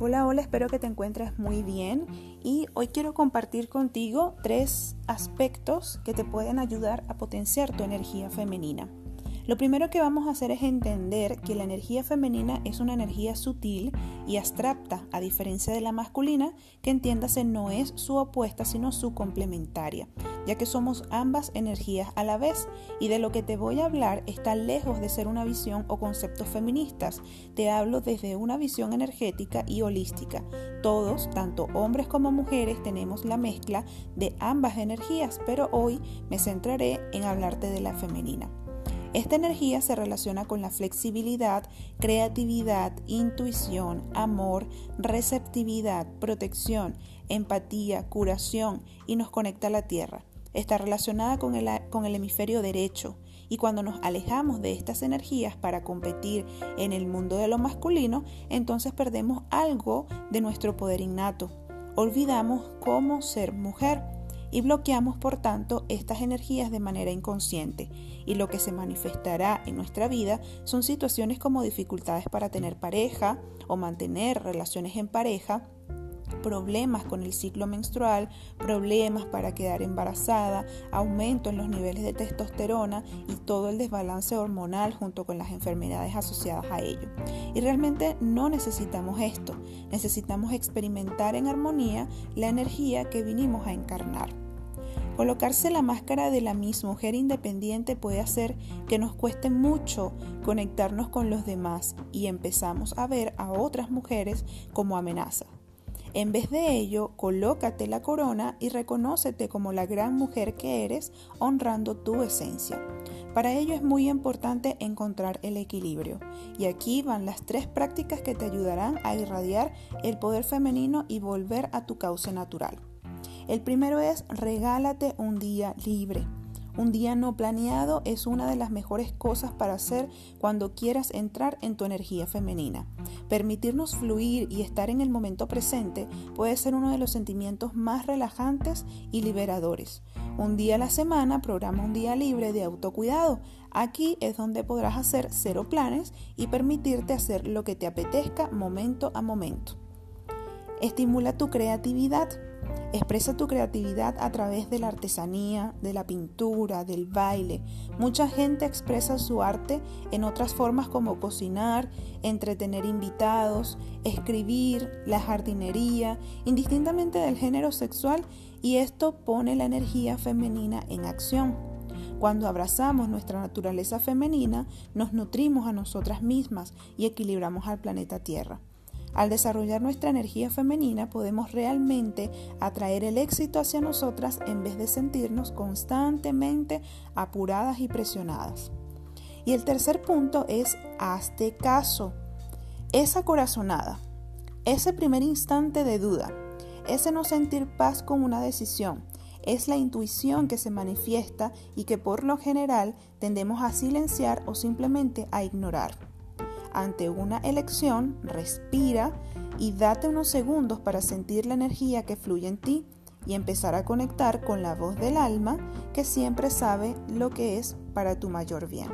Hola, hola, espero que te encuentres muy bien y hoy quiero compartir contigo tres aspectos que te pueden ayudar a potenciar tu energía femenina. Lo primero que vamos a hacer es entender que la energía femenina es una energía sutil y abstracta, a diferencia de la masculina, que entiéndase no es su opuesta, sino su complementaria, ya que somos ambas energías a la vez y de lo que te voy a hablar está lejos de ser una visión o conceptos feministas. Te hablo desde una visión energética y holística. Todos, tanto hombres como mujeres, tenemos la mezcla de ambas energías, pero hoy me centraré en hablarte de la femenina. Esta energía se relaciona con la flexibilidad, creatividad, intuición, amor, receptividad, protección, empatía, curación y nos conecta a la tierra. Está relacionada con el, hemisferio derecho y cuando nos alejamos de estas energías para competir en el mundo de lo masculino, entonces perdemos algo de nuestro poder innato. Olvidamos cómo ser mujer y bloqueamos por tanto estas energías de manera inconsciente. Y lo que se manifestará en nuestra vida son situaciones como dificultades para tener pareja o mantener relaciones en pareja, problemas con el ciclo menstrual, problemas para quedar embarazada, aumento en los niveles de testosterona y todo el desbalance hormonal junto con las enfermedades asociadas a ello. Y realmente no necesitamos esto, necesitamos experimentar en armonía la energía que vinimos a encarnar. Colocarse la máscara de la misma mujer independiente puede hacer que nos cueste mucho conectarnos con los demás y empezamos a ver a otras mujeres como amenaza. En vez de ello, colócate la corona y reconócete como la gran mujer que eres, honrando tu esencia. Para ello es muy importante encontrar el equilibrio. Y aquí van las tres prácticas que te ayudarán a irradiar el poder femenino y volver a tu cauce natural. El primero es regálate un día libre. Un día no planeado es una de las mejores cosas para hacer cuando quieras entrar en tu energía femenina. Permitirnos fluir y estar en el momento presente puede ser uno de los sentimientos más relajantes y liberadores. Un día a la semana programa un día libre de autocuidado. Aquí es donde podrás hacer cero planes y permitirte hacer lo que te apetezca momento a momento. Estimula tu creatividad. Expresa tu creatividad a través de la artesanía, de la pintura, del baile. Mucha gente expresa su arte en otras formas como cocinar, entretener invitados, escribir, la jardinería, indistintamente del género sexual, y esto pone la energía femenina en acción. Cuando abrazamos nuestra naturaleza femenina, nos nutrimos a nosotras mismas y equilibramos al planeta Tierra. Al desarrollar nuestra energía femenina podemos realmente atraer el éxito hacia nosotras en vez de sentirnos constantemente apuradas y presionadas. Y el tercer punto es hazte caso. Esa corazonada, ese primer instante de duda, ese no sentir paz con una decisión, es la intuición que se manifiesta y que por lo general tendemos a silenciar o simplemente a ignorar ante una elección, respira y date unos segundos para sentir la energía que fluye en ti y empezar a conectar con la voz del alma que siempre sabe lo que es para tu mayor bien.